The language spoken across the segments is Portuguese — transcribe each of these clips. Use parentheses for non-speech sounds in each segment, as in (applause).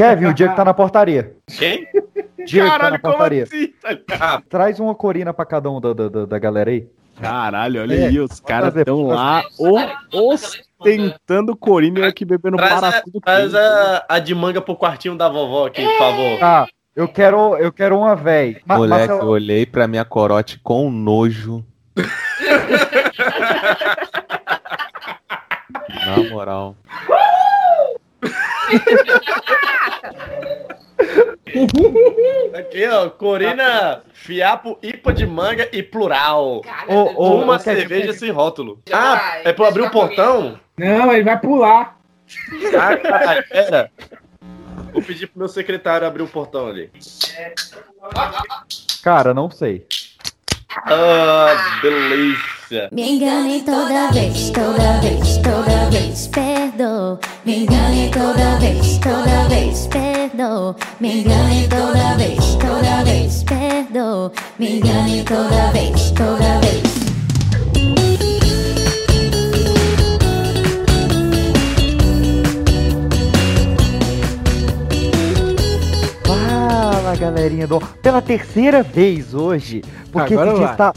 Kevin, o Diego tá na portaria. Quem? (laughs) Diego tá na Caralho, como portaria. assim? Ah, Traz uma corina pra cada um da, da, da- da galera aí. Caralho, olha É, aí, os caras estão lá o- ostentando Corina e aqui bebendo traz a, parafuso. traz a, a de manga pro quartinho da vovó aqui, por favor. Tá, eu quero, eu quero uma véi. Ma- Moleque, Marcelo- eu olhei pra minha corote com nojo. (laughs) Na moral. (laughs) Aqui, ó, Corina, fiapo, ipa de manga e plural. Ô, ô, Uma ô, Kevin, cerveja sem rótulo. Ah, é pra abrir o portão? Não, ele vai pular. Ah, caralho, pera. Vou pedir pro meu secretário abrir o portão ali. Cara, não sei. Ah, delícia. Me enganei toda vez, toda vez, toda vez, perdoa. Me enganei toda vez, toda vez, perdoa. Me enganei toda vez, toda vez, perdoa. Me enganei toda vez, toda vez. Fala, galerinha do... Pela terceira vez hoje, porque Agora esse dia vai. está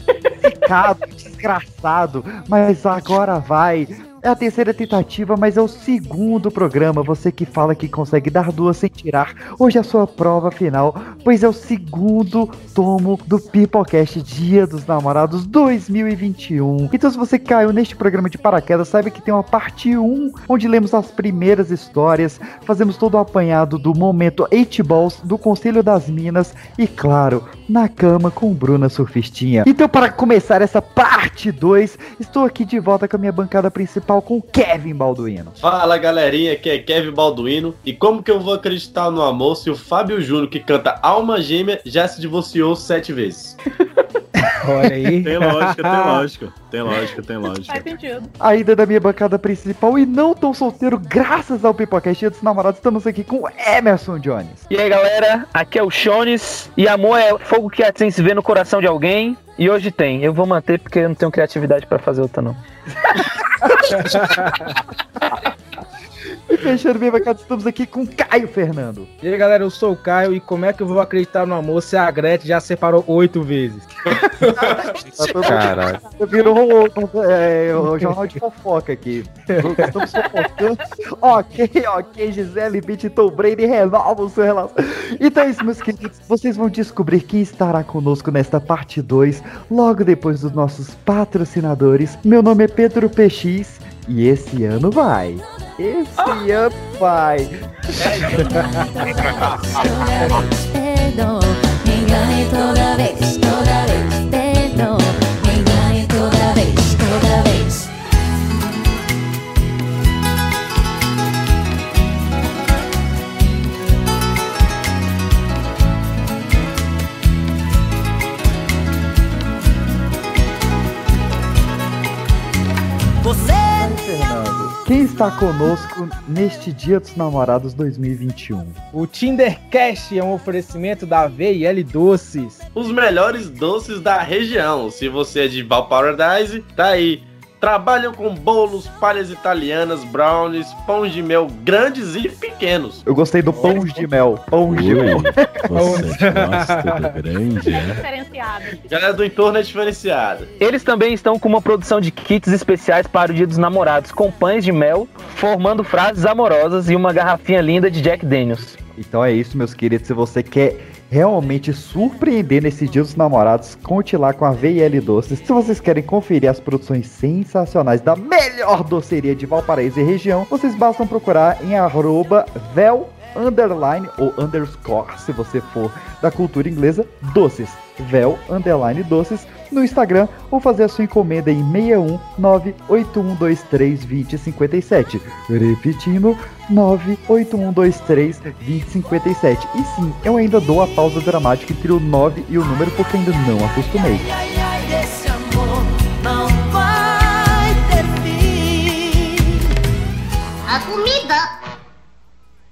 ficado, (laughs) desgraçado, mas agora vai. É a terceira tentativa, mas é o segundo programa. Você que fala que consegue dar duas sem tirar. Hoje é a sua prova final, pois é o segundo tomo do Pipocast Dia dos Namorados 2021. Então, se você caiu neste programa de paraquedas, saiba que tem uma parte 1, onde lemos as primeiras histórias, fazemos todo o apanhado do momento 8 Balls, do Conselho das Minas e, claro, na cama com Bruna Surfistinha. Então, para começar essa parte 2, estou aqui de volta com a minha bancada principal com Kevin Balduino. Fala galerinha, aqui é Kevin Balduino. E como que eu vou acreditar no amor se o Fábio Júnior, que canta Alma Gêmea, já se divorciou sete vezes? Olha aí. Tem lógica, tem (laughs) lógica. Tem lógica, tem lógica. Faz sentido. Ainda da minha bancada principal e não tão solteiro, graças ao Pipocast dos Namorados, estamos aqui com Emerson Jones. E aí galera, aqui é o Shones e amor é fogo que assim se vê no coração de alguém. E hoje tem, eu vou manter porque eu não tenho criatividade pra fazer outra não. (laughs) E fechando minha bancada, estamos aqui com Caio Fernando. E aí, galera, eu sou o Caio e como é que eu vou acreditar no amor se a Gretchen já separou oito vezes? (laughs) Caralho. Virou o, é, o jornal de fofoca aqui. Estamos fofocando. (laughs) ok, ok, Gisele Beat e Tom Brady renovam sua relação. Então é isso, meus queridos. Vocês vão descobrir quem estará conosco nesta parte 2, logo depois dos nossos patrocinadores. Meu nome é Pedro PX e esse ano vai. Esse ano vai. (laughs) Enganei toda vez, está conosco neste Dia dos Namorados 2021? O Tindercast é um oferecimento da VL Doces. Os melhores doces da região. Se você é de Valparadise, tá aí. Trabalham com bolos, palhas italianas, brownies, pães de mel grandes e pequenos. Eu gostei do pão de mel. Pão de mel. Você gosta do grande, é? Diferenciado. Galera do entorno é diferenciada. Eles também estão com uma produção de kits especiais para o Dia dos Namorados, com pães de mel, formando frases amorosas e uma garrafinha linda de Jack Daniels. Então é isso, meus queridos. Se você quer realmente surpreender nesse Dia dos Namorados, conte lá com a VL Doces. Se vocês querem conferir as produções sensacionais da melhor doceria de Valparaíso e região, vocês bastam procurar em arroba vel underline ou underscore, se você for da cultura inglesa, doces. Vel underline doces no Instagram ou fazer a sua encomenda em 61981232057. Repetindo, 981232057. E sim, eu ainda dou a pausa dramática entre o 9 e o número porque ainda não acostumei. A comida.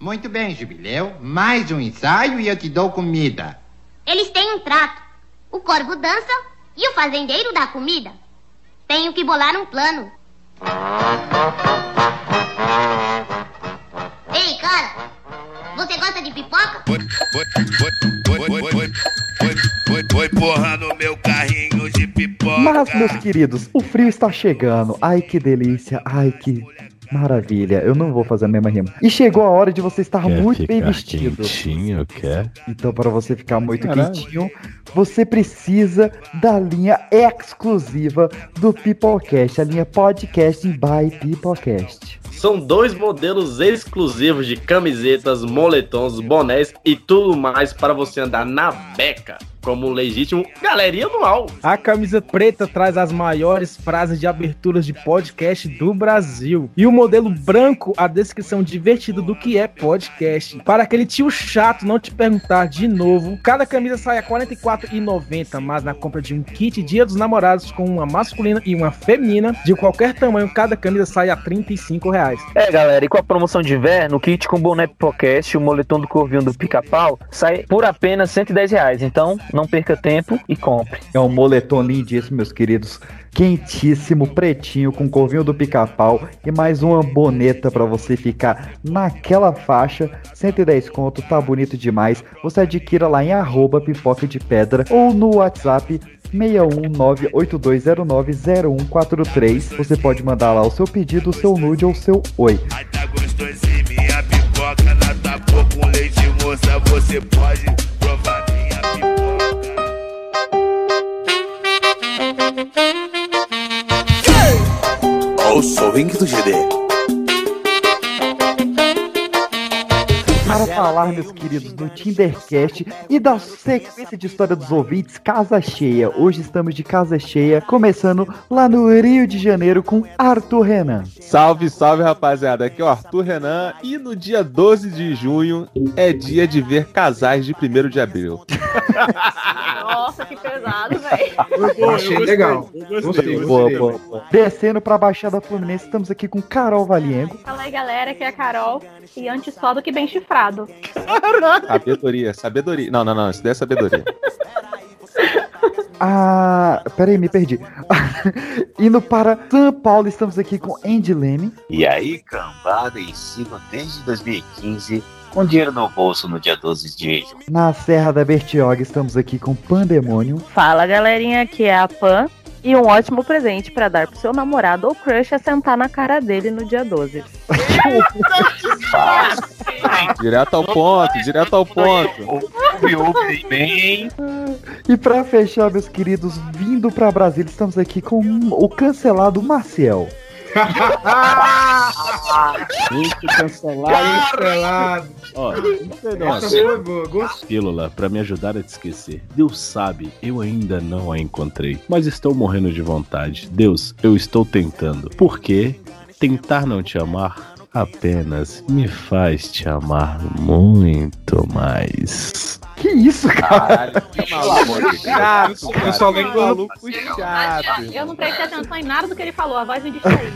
Muito bem, Jubileu. Mais um ensaio e eu te dou comida. Eles têm um trato. O corvo dança e o fazendeiro dá comida. Tenho que bolar um plano. Ei, cara! Você gosta de pipoca? Foi porra no meu carrinho de pipoca. Mas, meus queridos, o frio está chegando. Ai, que delícia. Ai, que maravilha. Eu não vou fazer a mesma rima. E chegou a hora de você estar Quer muito bem vestido. Quentinho, quer? Então, para você ficar muito Caralho. quentinho, você precisa da linha exclusiva do Peoplecast, a linha Podcasting by Peoplecast. São dois modelos exclusivos de camisetas, moletons, bonés e tudo mais para você andar na beca, como um legítimo galeria anual. A camisa preta traz as maiores frases de aberturas de podcast do Brasil. E o modelo branco, a descrição divertida do que é podcast. Para aquele tio chato não te perguntar de novo, cada camisa sai a R$ 44,90, mas na compra de um kit Dia dos Namorados com uma masculina e uma feminina, de qualquer tamanho, cada camisa sai a 35 reais. É, galera, e com a promoção de inverno, o kit com boné podcast e o moletom do Corvinho do Pica-Pau sai por apenas 110 reais. Então, não perca tempo e compre. É um moletom lindíssimo, meus queridos. Quentíssimo, pretinho, com corvinho do pica-pau e mais uma boneta pra você ficar naquela faixa. 110 conto, tá bonito demais. Você adquira lá em arroba pipoca de pedra ou no WhatsApp 61982090143. Você pode mandar lá o seu pedido, o seu nude ou o seu oi. Ai, tá gostosinho, minha pipoca com leite, moça. Você pode o Ring do GD. Para falar, meus queridos, do Tindercast e da sequência de história dos ouvintes, Casa Cheia. Hoje estamos de Casa Cheia, começando lá no Rio de Janeiro com Arthur Renan. Salve, salve, rapaziada. Aqui é o Arthur Renan e no dia 12 de junho é dia de ver casais de 1 de abril. Nossa, que pesado, velho. Achei legal. Gostei, Boa, gostei. boa, boa. Descendo pra Baixada Fluminense, estamos aqui com Carol Valiengo. Fala aí, galera, aqui é a Carol. E antes só do que bem chifrado. (laughs) Sabedoria, sabedoria. Não, não, não, isso daí é sabedoria. (laughs) Ah, peraí, me perdi. (laughs) Indo para São Paulo, estamos aqui com Andy Leme. E aí, cambada, e sigo desde 2015 com dinheiro no bolso no dia 12 de junho. Na Serra da Bertioga, estamos aqui com Pandemônio. Fala galerinha, aqui é a Pan. E um ótimo presente pra dar pro seu namorado ou crush é sentar na cara dele no dia 12. (laughs) Direto ao ponto, direto ao ponto. Bem. E pra fechar, meus queridos, vindo pra Brasília, estamos aqui com o cancelado Marcel. Muito cancelado. Cancelado. Ó, foi boa, gostei. pílula pra me ajudar a te esquecer. Deus sabe, eu ainda não a encontrei, mas estou morrendo de vontade. Deus, eu estou tentando. Por quê? Tentar não te amar apenas me faz te amar muito mais. Que isso, cara? Caralho, que maluco chato, cara. Eu só lembro, maluco Mas, chato. eu não prestei atenção em nada do que ele falou, a voz me distraiu.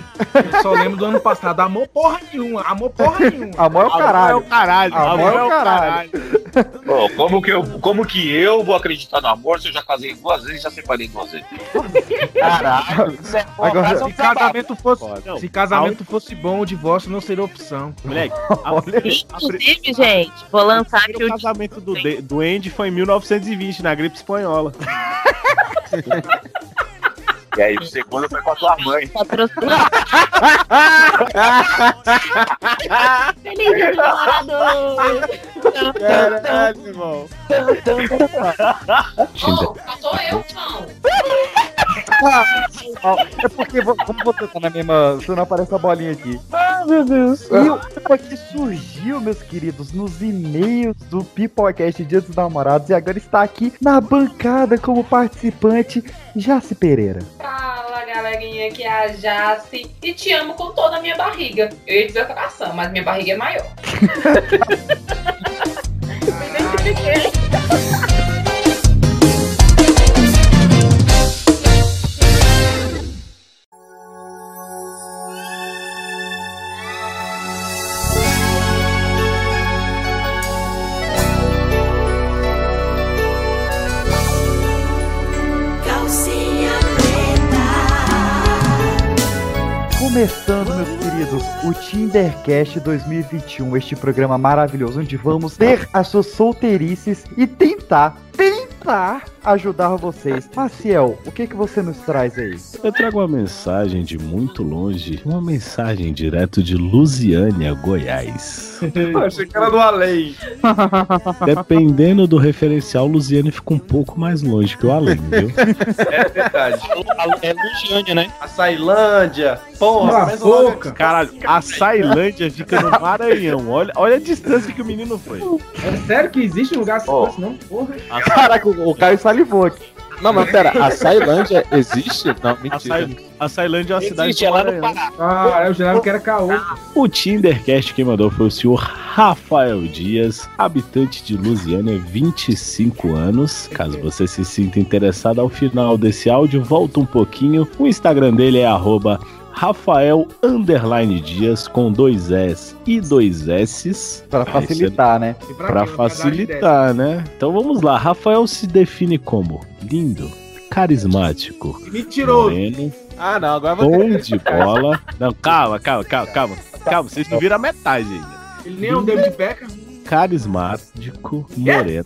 eu só lembro do ano passado. Amor porra nenhuma, amor porra nenhuma. Amor é o caralho. caralho, Amor é o caralho. Pô, como, que eu, como que eu vou acreditar no amor se eu já casei duas vezes e já separei duas vezes? Caralho, é Agora- um Se casamento fosse, Não, se casamento fosse bom, o divórcio não seria opção. Moleque, (laughs) a, Olha, Inclusive, gente, vou lançar aqui o casamento do, De- do Andy foi em 1920, na gripe espanhola. (laughs) E aí, o segundo foi com a tua mãe. patrocinado. Feliz dia namorados! Caralho, irmão. Faltou eu, não. É porque como você tá na mesma. Você não aparece a bolinha aqui. Ah, meu Deus. E o tema que surgiu, meus queridos, nos e-mails do Peoplecast Dia dos Namorados e agora está aqui na bancada como participante Jace Pereira. Aqui é a Jace e te amo com toda a minha barriga. Eu ia dizer o coração, mas minha barriga é maior. (laughs) Me identifiquei. Começando, meus queridos, o Tindercast 2021, este programa maravilhoso onde vamos ter as suas solteirices e tentar, tentar ajudar vocês. Maciel, o que que você nos traz aí? Eu trago uma mensagem de muito longe, uma mensagem direto de Lusiânia, Goiás. Eu achei que era do além. (laughs) Dependendo do referencial, Lusiânia fica um pouco mais longe que o além, viu? É verdade. É Lugiânia, né? A Sailândia. Porra, mas boca. Caralho, a Sailândia fica no Maranhão. Olha, olha a distância que o menino foi. É sério que existe um lugar assim, Ó. não? Porra. Caraca, o o Caio salivou aqui. Não, mas pera, a Sailândia existe? Não, A, mentira. A Sailândia é uma cidade Existe, do é lá no. Pará. Ah, eu jurava que era caô. O Tindercast quem mandou foi o senhor Rafael Dias, habitante de Lusiânia, 25 anos. Caso você se sinta interessado ao final desse áudio, volta um pouquinho. O Instagram dele é arroba Rafael underline Dias com dois S e dois S. Pra facilitar, né? Pra quê? facilitar, né? Então vamos lá. Rafael se define como lindo, carismático, Mentiroso. moreno, Ah, não, agora vai bom de bola. Não, calma, calma, calma, calma. Calma, vocês não viram a metade ainda. Ele nem é um David Beckham. Carismático, moreno.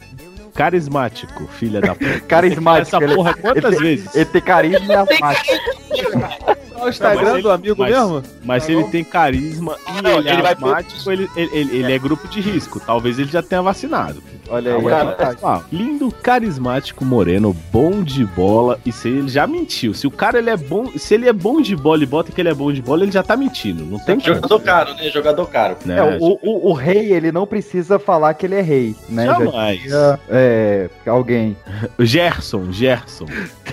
Carismático, filha da puta. Carismático. Essa ele- porra quantas ele- vezes? Ele tem carisma e asmático. O Instagram do amigo mas- mesmo? Mas se ele tem carisma e Não, ele é ele vai pro- ele, ele- ele é grupo de risco. Talvez ele já tenha vacinado. Olha aí, Agora, é verdade. pessoal, lindo, carismático, moreno, bom de bola. Isso aí ele já mentiu. Se o cara ele é bom, se ele é bom de bola e bota que ele é bom de bola, ele já tá mentindo. Não tem como. Jogador caro, né? Jogador caro. Né? É, o, o, o rei, ele não precisa falar que ele é rei, né? Já Jamais. tinha, é, alguém. (laughs) Gerson, Gerson.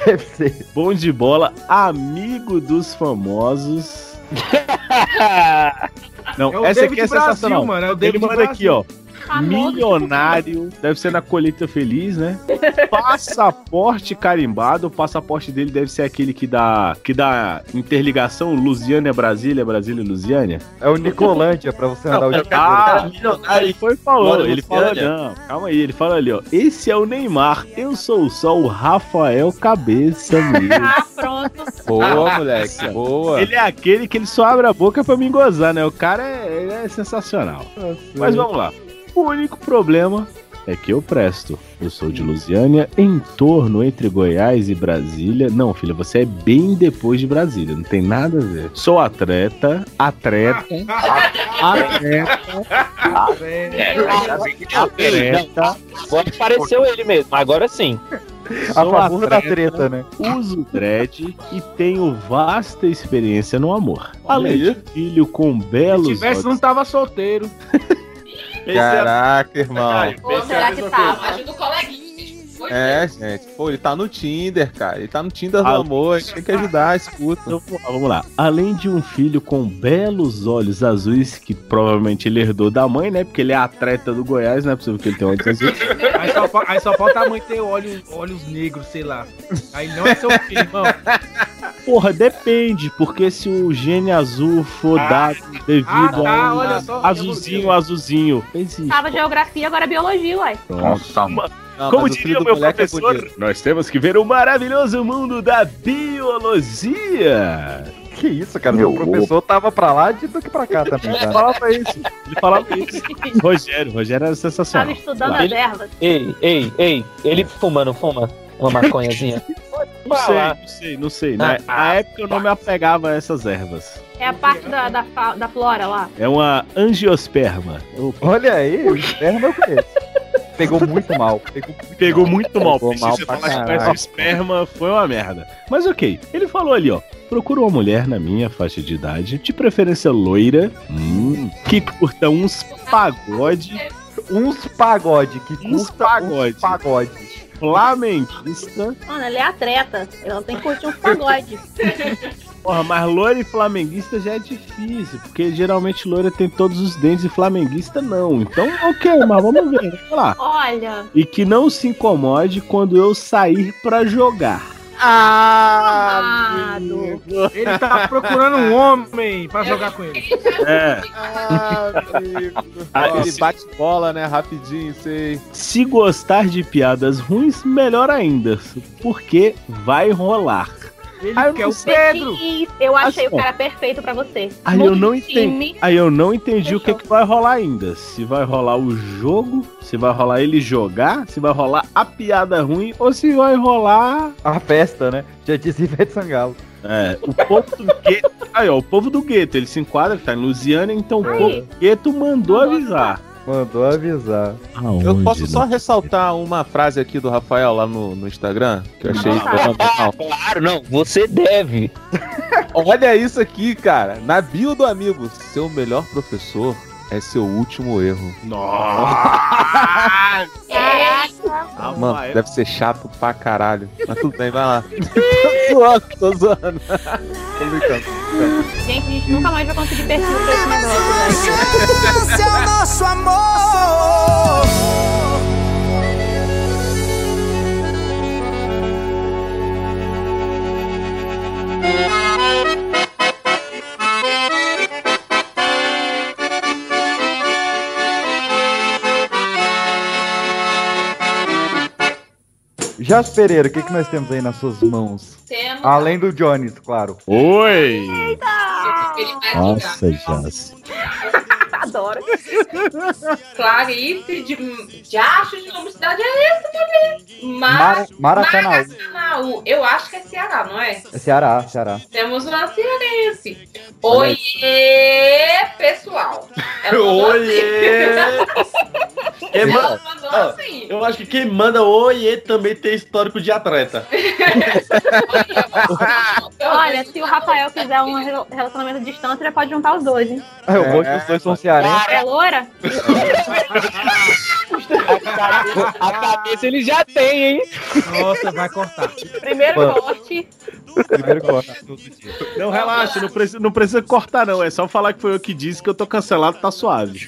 Deve ser. Bom de bola, amigo dos famosos. (laughs) Não, É essa David aqui é Brasil, sensacional. mano, é o Ele manda Brasil. aqui, ó. Famoso. Milionário, deve ser na colheita feliz, né? (laughs) Passaporte carimbado, o passaporte dele deve ser aquele que dá que dá interligação Lusiânia Brasília, Brasília Lusiânia. É o Nicolândia pra você andar o dia. Ah, milionário. ele foi falou, ele falou, não, calma aí, ele fala ali, ó. Esse é o Neymar, eu sou só o Rafael Cabeça mesmo. (laughs) Ah, pronto. Boa, moleque, boa. Ele é aquele que ele só abre a boca pra me gozar, né? O cara é, é sensacional. Mas vamos lá. O único problema é que eu presto. Eu sou de Lusiânia, em torno entre Goiás e Brasília. Não, filha, você é bem depois de Brasília, não tem nada a ver. Sou atleta, atleta, (laughs) atleta, atleta. Agora apareceu ele mesmo, agora sim. A Sou favor da atleta, treta, né? Uso dread e tenho vasta experiência no amor. Além de filho com Se belos tivesse, não olhos. tava solteiro. (laughs) É- Caraca, irmão. Ou será que tava? Ajuda o coleguinha. É, gente. Pô, ele tá no Tinder, cara. Ele tá no Tinder do Ah, amor. A gente tem que ajudar, escuta. Então, vamos lá. Além de um filho com belos olhos azuis, que provavelmente ele herdou da mãe, né? Porque ele é atleta do Goiás, não é possível que ele tenha olhos azuis. Aí só, aí só falta a mãe ter olhos, olhos negros, sei lá. Aí não é seu filho, irmão. Porra, depende, porque se o gene azul for Ah. dado devido Ah, tá, a um olha só. azulzinho, azulzinho. Existe. Tava geografia, agora é biologia, uai. Nossa, Não, Como diria o meu é professor, bonito. nós temos que ver o maravilhoso mundo da biologia. Que isso, cara? Meu professor tava pra lá de do que pra cá também, Ele cara. falava isso. Ele falava isso. Rogério, Rogério era sensacional. Tava estudando as ervas. Ei, ei, ei, ele fumando, fuma uma maconhazinha. (laughs) Não sei, não sei, não sei. Na, na época eu não me apegava a essas ervas. É a parte da, da, fa- da flora lá. É uma angiosperma. Eu- Olha aí, (laughs) o esperma eu conheço. Pegou muito mal. Pegou muito Pegou muito mal. Pegou mal se você pra falar que esperma foi uma merda. Mas ok, ele falou ali, ó. Procura uma mulher na minha faixa de idade, de preferência loira, hum, que curta uns pagode, (laughs) Uns pagode, que Uns curta pagode. uns pagode. Flamenguista. Mano, ele é atleta. Ela tem que curtir uns pagode. (laughs) Porra, mas loira e flamenguista já é difícil, porque geralmente loira tem todos os dentes e flamenguista não. Então, ok, mas vamos ver, vamos lá. Olha. E que não se incomode quando eu sair pra jogar. Amado. Ele tá procurando um homem pra jogar com ele. É. Ah, amigo. Ah, Ele esse- bate bola, né? Rapidinho, sei. Se gostar de piadas ruins, melhor ainda, porque vai rolar. Ele Ah, eu quer o. Pedro. Eu achei Assim, o cara perfeito pra você. Aí eu não entendi. Aí eu não entendi o que, que vai rolar ainda. Se vai rolar o jogo, se vai rolar ele jogar, se vai rolar a piada ruim ou se vai rolar. A festa, né? Já disse Ivete Sangalo. É, o povo do gueto. Aí, ó, o povo do gueto, ele se enquadra, ele tá em Lusiana, então o Aí. povo do gueto mandou avisar. Mandou avisar. Eu posso só ressaltar uma frase aqui do Rafael lá no, no Instagram, que eu achei Ah, fenomenal. claro, não, você deve. Olha isso aqui, cara. Na bio do amigo, seu melhor professor é seu último erro. Nossa! (laughs) Mano, deve ser chato pra caralho. Mas tudo bem, vai lá. (laughs) tô zoando, tô zoando. tô brincando. Gente, a gente nunca mais vai conseguir perfil pra esse negócio. né? É o nosso amor. Jas Pereira, o que, que nós temos aí nas suas mãos? Temos. Além do Jones, claro. Oi! Vai Nossa, Jazz. Adoro. (laughs) Clarice de, de acho de nome de cidade é esse, bebê? Mara- Maracanaú. Maracanaú. Eu acho que é Ceará, não é? É Ceará, Ceará. Temos uma cearense. Oiê, pessoal. Ela mandou Oiê! (laughs) Manda- Ah, assim. Eu acho que quem manda oiê também tem histórico de atleta. (laughs) Olha, se o Rafael quiser um rel- relacionamento à distância, ele pode juntar os dois, hein? É, bom é que os dois são cearenses. É loura? A cabeça ele já tem, hein? Nossa, vai cortar. Primeiro Mano. corte. Primeiro corte. Não, relaxa, não precisa, não precisa cortar, não. É só falar que foi eu que disse que eu tô cancelado, tá suave.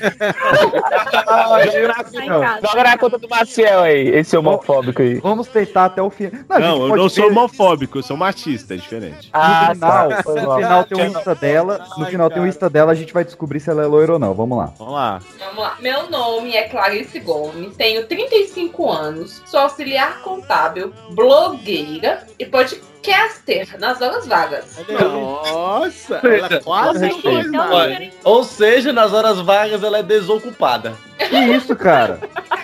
Joga na conta do Maciel aí, esse homofóbico aí. Vamos tentar até o fim. Não, gente eu não sou ver- homofóbico, eu sou machista, é diferente. No final, tá. Foi no final tem um. Insta dela. No final tem um Insta dela, a gente vai descobrir se ela é loira ou não. Vamos lá. Vamos lá. Vamos lá. Meu nome é Clarice Gomes, tenho 35 anos, sou auxiliar contábil, blogueira e podcaster nas horas vagas. Nossa, ela quase não nada. Olha, Ou seja, nas horas vagas ela é desocupada. Que isso, cara?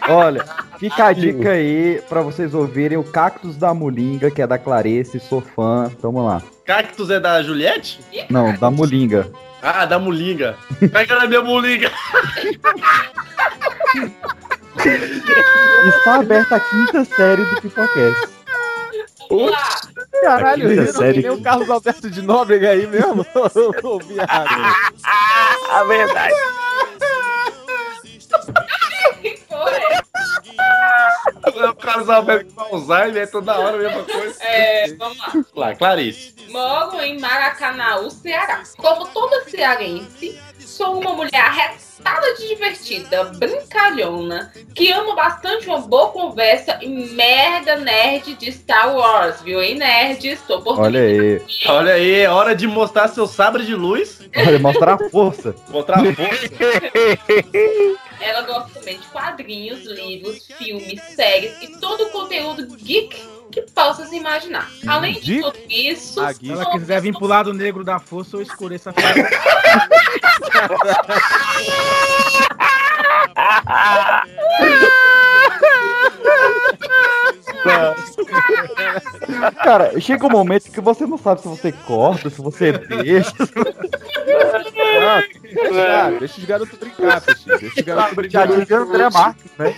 Olha, fica a dica aí pra vocês ouvirem o Cactus da Mulinga, que é da Clarice, sou fã. Tamo lá. Cactus é da Juliette? Não, da Mulinga. Ah, da Mulinga. Pega na minha Mulinga. Está aberta a quinta série do Pipocast. Caralho, quinta riram que série nem o que- Carlos Alberto de Nóbrega aí mesmo. (laughs) Eu ouvi errado. A verdade. (laughs) É o Carlos Alberto com Alzheimer, é toda hora a mesma coisa. É, vamos lá. Lá, Clarice. Moro em Maracanaú, Ceará. Como toda cearense, sou uma mulher arretada de divertida, brincalhona, que ama bastante uma boa conversa e merda nerd de Star Wars, viu, hein, nerd? Estou por Olha aí. Olha aí, é hora de mostrar seu sabre de luz. Olha, mostrar a força. Mostrar a força. (laughs) Ela gosta também de quadrinhos, livros, filmes, séries e todo o conteúdo geek que possa se imaginar. Além de tudo isso, Se ela quiser vir pro lado negro da força, eu escureço a (laughs) (laughs) (laughs) Cara, chega um momento que você não sabe se você corta, se você deixa. Deixa, os garotos brincar, Peixinho. Deixa os garotos Já brincar. dizia André Marques, né?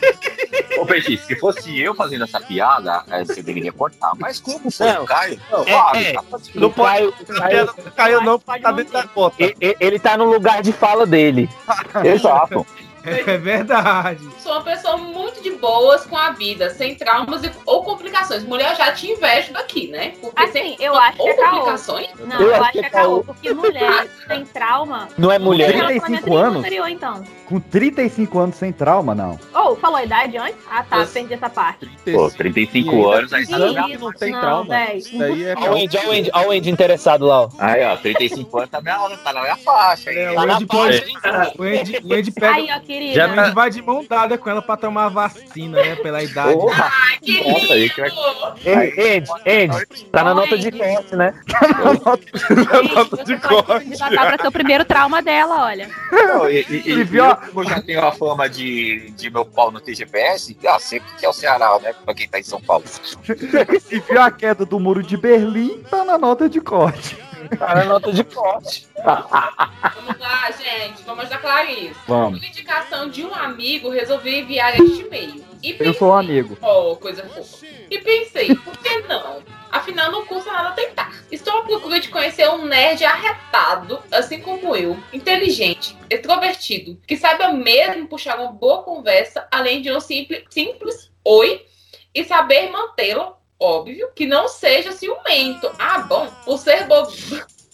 Ô, Peixe, se fosse eu fazendo essa piada, eh, você deveria cortar. Mas como foi Não. o Caio? Não, é, é. tá. Não pode. Caio- Caio- Não caiu não, porque tá dentro da cota. E- e- Ele tá no lugar de fala dele. (laughs) Exato. (laughs) É verdade. sou uma pessoa muito de boas com a vida, sem traumas e- ou complicações. Mulher, eu já te invejo daqui, né? Porque Assim, eu acho que é caô. complicações. Não, eu, acho que é caô, porque mulher (laughs) sem trauma. Não é mulher. tem relacionamento 35 nenhum anos? anterior, então. Com 35 anos sem trauma, não. Ou, falou a idade antes? Ah, tá, perdi essa parte. Pô, 35 anos, aí tá não tem não, trauma. véi. Isso daí é. (laughs) Olha o Andy, olha o Andy, olha o Andy interessado lá, ó. Aí, ó, 35 anos tá, minha, tá na minha faixa. É, hein? o Andy pode. O Andy, o Andy pega. Aí, ó, que querida. Já a gente vai de mão dada com ela pra tomar a vacina, né? Pela idade. Porra. que Nossa, aí que Ei, Andy, Andy, tá na nota de corte, né? (laughs) nota de corte. Já tá pra ser o primeiro trauma dela, olha. Não, e, e, e, viu? eu, como já tenho a fama de, de meu pau no TGPS, ah, sempre que é o Ceará, né? Pra quem tá em São Paulo. (laughs) E viu a queda do muro de Berlim, tá na nota de corte. Tá na nota de corte. Vamos lá, gente. Vamos ajudar a Clarice. Vamos. Por indicação de um amigo, resolvi enviar este e-mail. E Eu sou um amigo. Oh, coisa fofa. E pensei, por que não? Afinal, não custa nada tentar. Estou à procura de conhecer um nerd arretado, assim como eu, inteligente, extrovertido, que saiba mesmo puxar uma boa conversa, além de um simples, simples oi e saber mantê-lo, óbvio, que não seja ciumento. Ah, bom, por ser bo...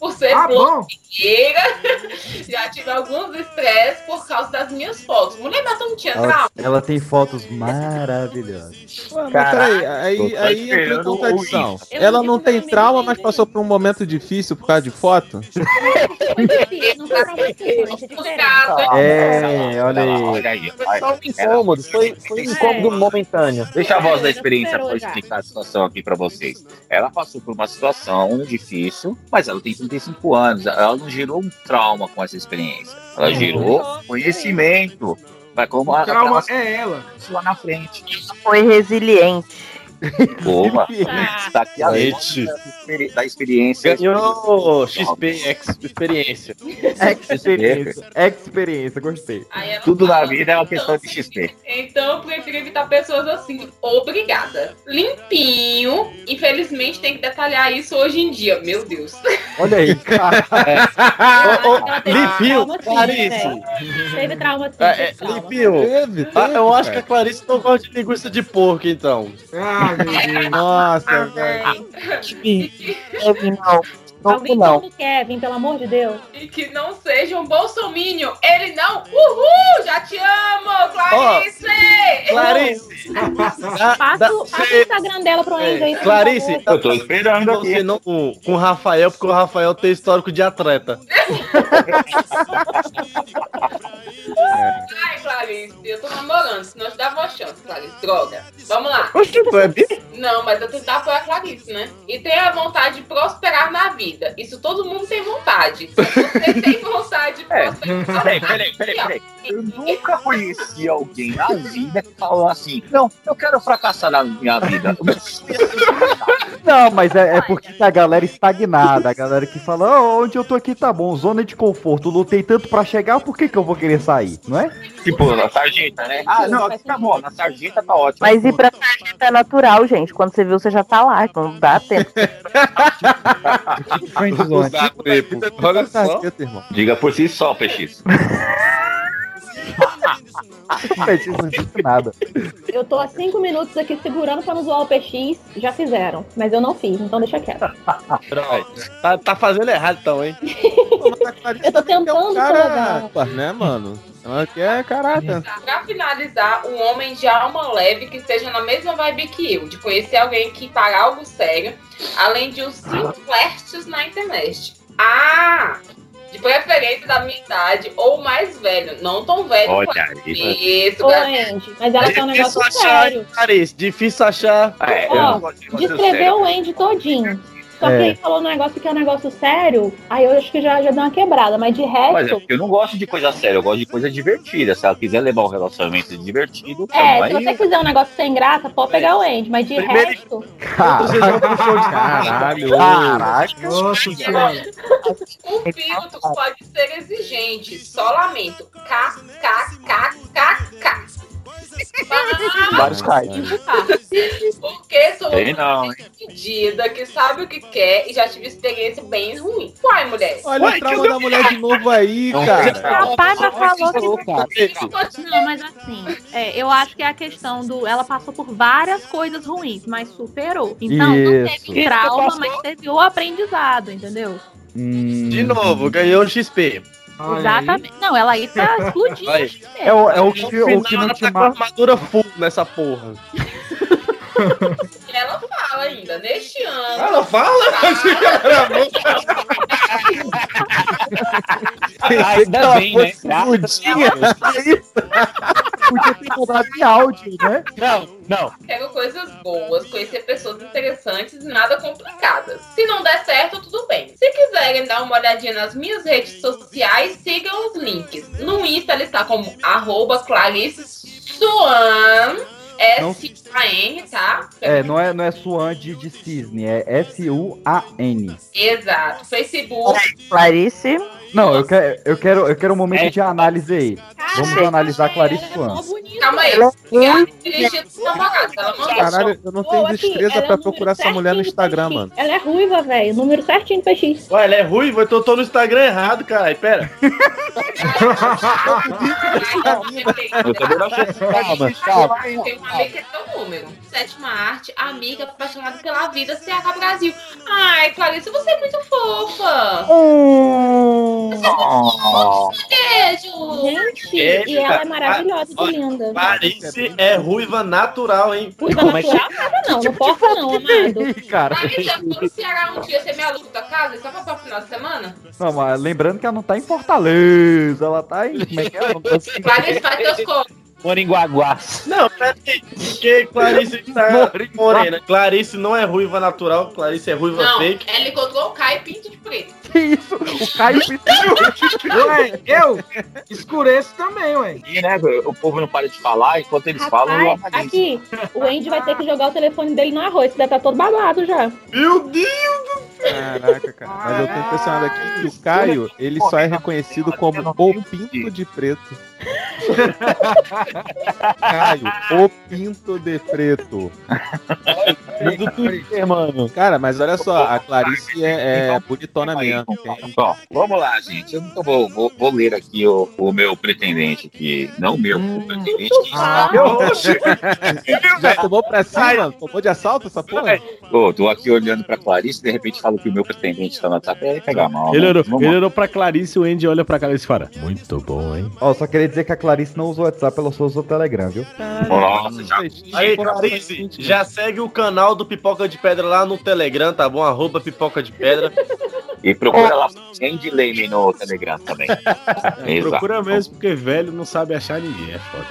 por ser Ah, bom. blogueira, (laughs) já tive alguns estresses por causa das minhas fotos. Mulher, mas tu não tinha Ela, trauma? ela tem fotos maravilhosas. Ué, peraí, aí, aí entra em contradição. Ela não tem trauma, mas passou por um momento difícil por causa de foto? (laughs) Pra é. É, olha aí. Olha aí. Foi um incômodo, foi, foi um incômodo momentâneo. Deixa a voz da experiência explicar a situação aqui para vocês. Ela passou por uma situação difícil, mas ela tem 35 anos. Ela não gerou um trauma com essa experiência. Ela Uhum. gerou conhecimento. Vai como a Trauma aquela é ela. lá na frente. Foi resiliente. Boa. Ah. Está aqui a Gente. da experi- da experiência. Ganhou XP, ex- experiência. Experiência. Experiência, gostei. Tudo na vida é uma questão de XP. Então eu prefiro evitar pessoas assim. Obrigada. Limpinho. Infelizmente tem que detalhar isso hoje em dia. Meu Deus. Olha aí, cara. (laughs) Teve Limpinho, Clarice. Teve trauma. É, é. Limpinho. Eu acho que a Clarice não gosta de linguiça de porco, então. Ah, meu Deus. Nossa, velho. Não. Não, Alguém não. Kevin, pelo amor de Deus. E que não seja um bolsomínio. Ele não. Uhul! Já te amo, Clarice! Clarice! dá- Passa, dá- o- Instagram dela pro Andy aí. é, Clarice. Eu tô esperando aqui. você não com, com o Rafael, porque o Rafael tem histórico de atleta. Ai, Clarice, eu tô namorando, senão eu te dava uma chance, Clarice. Droga. Vamos lá. Oxe, tu é bi? Não, mas eu tentar apoiar a Clarice, né? E tem a vontade de prosperar na vida. Isso todo mundo tem vontade. Se você (laughs) tem vontade de É. Peraí, peraí, peraí, peraí. Eu nunca conheci alguém na vida que falou assim: não, eu quero fracassar na minha vida. (laughs) Não, mas é, é porque a galera estagnada, a galera que fala, "Ó, onde eu tô aqui tá bom, zona de conforto, lutei tanto pra chegar, por que que eu vou querer sair, não é? tipo, na sarjeta, né? Ah, não, aqui tá bom, na sarjeta tá ótimo. Mas ir pra sarjeta é natural, gente. Quando você viu, você já tá lá. Não dá tempo. (laughs) (laughs) Friendzone. Olha só. Irmão. Diga por si só, PX. (laughs) Isso não disse nada. Eu tô há cinco minutos aqui segurando pra não zoar o PX. Já fizeram, mas eu não fiz, então deixa quieto. Tá, tá fazendo errado então, hein? (laughs) Eu tô tentando ser legal. Caramba, né, mano? Ela quer caráter. Pra finalizar, um homem de alma leve que esteja na mesma vibe que eu, de conhecer alguém que para algo sério, além de uns cinco flertes na internet. Ah! De preferência da minha idade ou mais velho, não tão velho. Olha quanto aí. Isso, Ô, galera. Andy, mas ela quer um Difícil negócio achar, sério. Clarice? Difícil achar. É, Ó, Descreveu o Andy todinho. Só que É. aí falou um negócio que é um negócio sério, aí eu acho que já, já deu uma quebrada, mas de Mas é resto. porque eu não gosto de coisa séria, eu gosto de coisa divertida. Se ela quiser levar um relacionamento divertido, É, se você quiser um negócio sem graça, pode pegar o Andy, mas de Primeiro- resto. Caralho. Caraca. Nossa senhora. O filtro pode ser exigente, só lamento. KKKKK. Vários cais. Porque sou Sei não, uma decidida que sabe o que quer e já tive experiência bem ruim. Uai, mulher. Olha o trauma da mulher de novo aí, cara. O pai já falou que Não, mas assim, é, eu acho que é a questão do. Ela passou por várias coisas ruins, mas superou. Então, não teve trauma, mas teve o aprendizado, entendeu? Hum, De novo, ganhou um XP. Olha aí. Exatamente. Não, ela aí tá (laughs) explodindo. Aí. o. É o, é o que, final, o que não ela te tá com a mata. armadura full nessa porra. E (laughs) ela fala ainda, neste ano. Ela fala? (laughs) Ainda ela bem, né? mudinha. É mandado em áudio, né? Não, não. Quero coisas boas, conhecer pessoas interessantes e nada complicadas. Se não der certo, tudo bem. Se quiserem dar uma olhadinha nas minhas redes sociais, sigam os links. No Insta ele está como arroba Clarice Suan, S-A-N, tá? É, não é, não é Suan de, de cisne, é S-U-A-N. Exato. Facebook. Clarice. Não, eu quero, eu quero, eu quero um momento de análise aí. Vamos analisar Clarice Suan. Calma aí. Ela é é dos namorados. Ela mandou. Caralho, eu não tenho Ô, aqui, destreza é pra procurar essa mulher no Instagram, mano. Ela é ruiva, velho. Número certinho do PX. Ué, ela é ruiva, então eu tô no Instagram errado, caralho. Pera. (laughs) Eu também não achei. Calma, Tem calma. uma amiga que é teu número. Sétima arte, amiga apaixonada pela vida, CH Brasil. Ai, Clarice, você é muito fofa. Oh. Beijo. Gente, É, e ela é maravilhosa linda. Clarice é ruiva natural, hein? Ruiva Como é que- natural? Nada não, não porta não, amado. Cara, eu vou no Ceará um dia, você me aluga tua casa, só pra final de semana? não, mas lembrando que ela não tá em Fortaleza, ela tá em. (laughs) Como é que é? Tô assim. Faz teus corpos. Moringuaguás. Não, pera aí. Porque Clarice tá (laughs) morena. Clarice não é ruiva natural, Clarice é ruiva Não, fake. ela encontrou o Caio Pinto de Preto. Que isso? O Caio Ué, eu escureço também, ué. E, né, o povo não para de falar, enquanto eles falam, eu Rapaz, apareço. aqui, o Andy vai ter que jogar o telefone dele no arroz, que deve estar todo babado já. Meu Deus! Caraca, cara. Mas eu tô impressionado aqui que o Caio, ele só é reconhecido como o Pinto de Preto. (laughs) Caio, o Pinto de Preto. Do Twitter, mano. Cara, mas olha só, a Clarice é, é bonitona mesmo. Tem- Bom, vamos lá, gente. Eu vou, vou, vou ler aqui o, o meu pretendente aqui. Não o meu, o pretendente que está. Já tomou pra cima? Tomou de assalto essa porra? Pô, tô aqui olhando pra Clarice e de repente falo que o meu pretendente tá no WhatsApp. É pegar mal. Ele né? olhou, ele olhou pra Clarice e o Andy olha pra Clarice e fala: Muito bom, hein? Ó, só queria dizer que a Clarice não usa o WhatsApp, ela só usa o Telegram, viu? Nossa, já. Aí, Clarice, já segue o canal do Pipoca de Pedra lá no Telegram, tá bom? Arroba Pipoca de Pedra. E procura lá Andy Leme no Telegram também. (laughs) Exato. Procura mesmo, porque velho não sabe achar ninguém. É foda.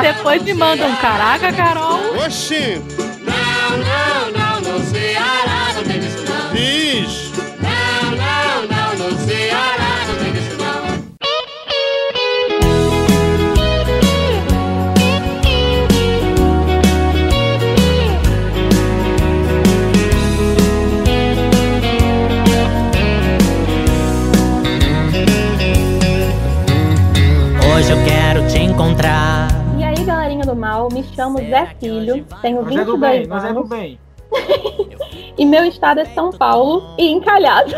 (laughs) Depois me manda um caraca, Carol. Oxi! Não, não, não, no Ceará não tem isso não. Diz! Não, não, não, no Ceará do mal, me chamo Zé Filho, tenho Nós é do 22 bem, nós é do anos bem. (laughs) e meu estado é (laughs) São Paulo e encalhado.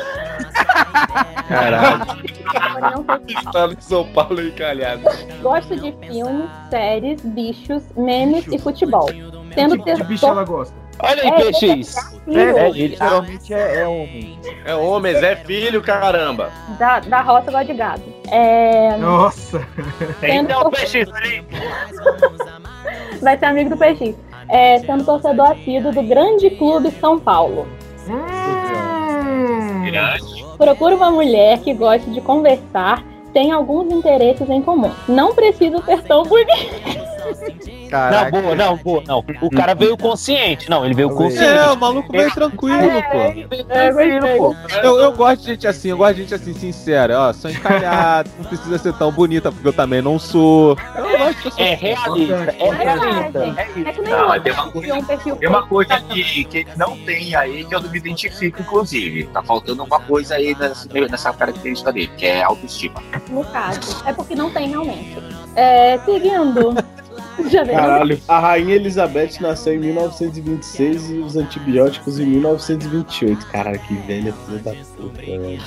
Caralho. Estado de São Paulo encalhado. Gosto de filmes, séries, bichos, memes e futebol. Sendo Que, que bicho ela gosta? Olha aí, É, PX. É, filho ele geralmente é, é homem. É homem, Zé Filho, caramba. da, da roça gosta de gado. É, Nossa. sendo Então, tor- PX, (laughs) vai ser amigo do PX. É, sendo torcedor assíduo do Grande Clube São Paulo. Grande. Procura uma mulher que goste de conversar, tem alguns interesses em comum. Não precisa ser tão bonito. Não, boa, não, boa, não. O cara veio consciente. Não, ele veio consciente. É, o maluco veio tranquilo, pô. É, gostei. Eu, eu gosto de gente assim, eu gosto de gente assim, sincera. Ó, sou encalhado, não precisa ser tão bonita, porque eu também não sou. Eu gosto de pessoas É realista, é realista. É que nem Não, tem uma é um perfil Tem uma coisa que, que não tem aí que eu não me identifico, inclusive. Tá faltando uma coisa aí nessa, nessa característica dele, que é autoestima. no caso. É porque não tem realmente. É, seguindo. (laughs) (laughs) Caralho, a Rainha Elizabeth nasceu em 1926 e os antibióticos em 1928. Caralho, que velha filha da puta, velho.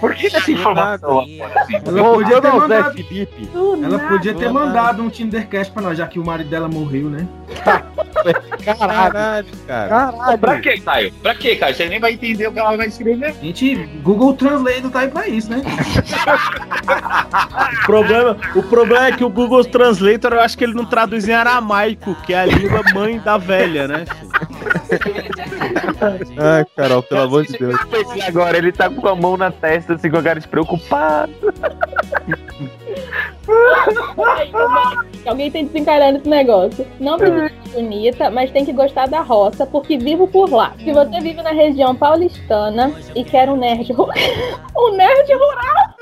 Por que essa informação? Ela podia ter mandado, ela podia ter mandado um Tindercast pra nós, já que o marido dela morreu, né? (laughs) Caralho, Caralho, cara. caralho. Pra que, Caio? Pra que, Caio? Você nem vai entender o que ela vai escrever. Gente, Google Translate tá aí pra isso, né? (laughs) O problema, o problema é que o Google Translator, eu acho que ele não traduz em aramaico, que é a língua mãe da velha, né? Ai, Carol, pelo amor de Deus. Agora, ele tá com a mão na testa, assim, com a cara despreocupado. (laughs) Alguém tem desencarando esse negócio. Não precisa ser bonita, mas tem que gostar da roça, porque vivo por lá. Se você vive na região paulistana e quer um nerd rural. (laughs) um nerd rural!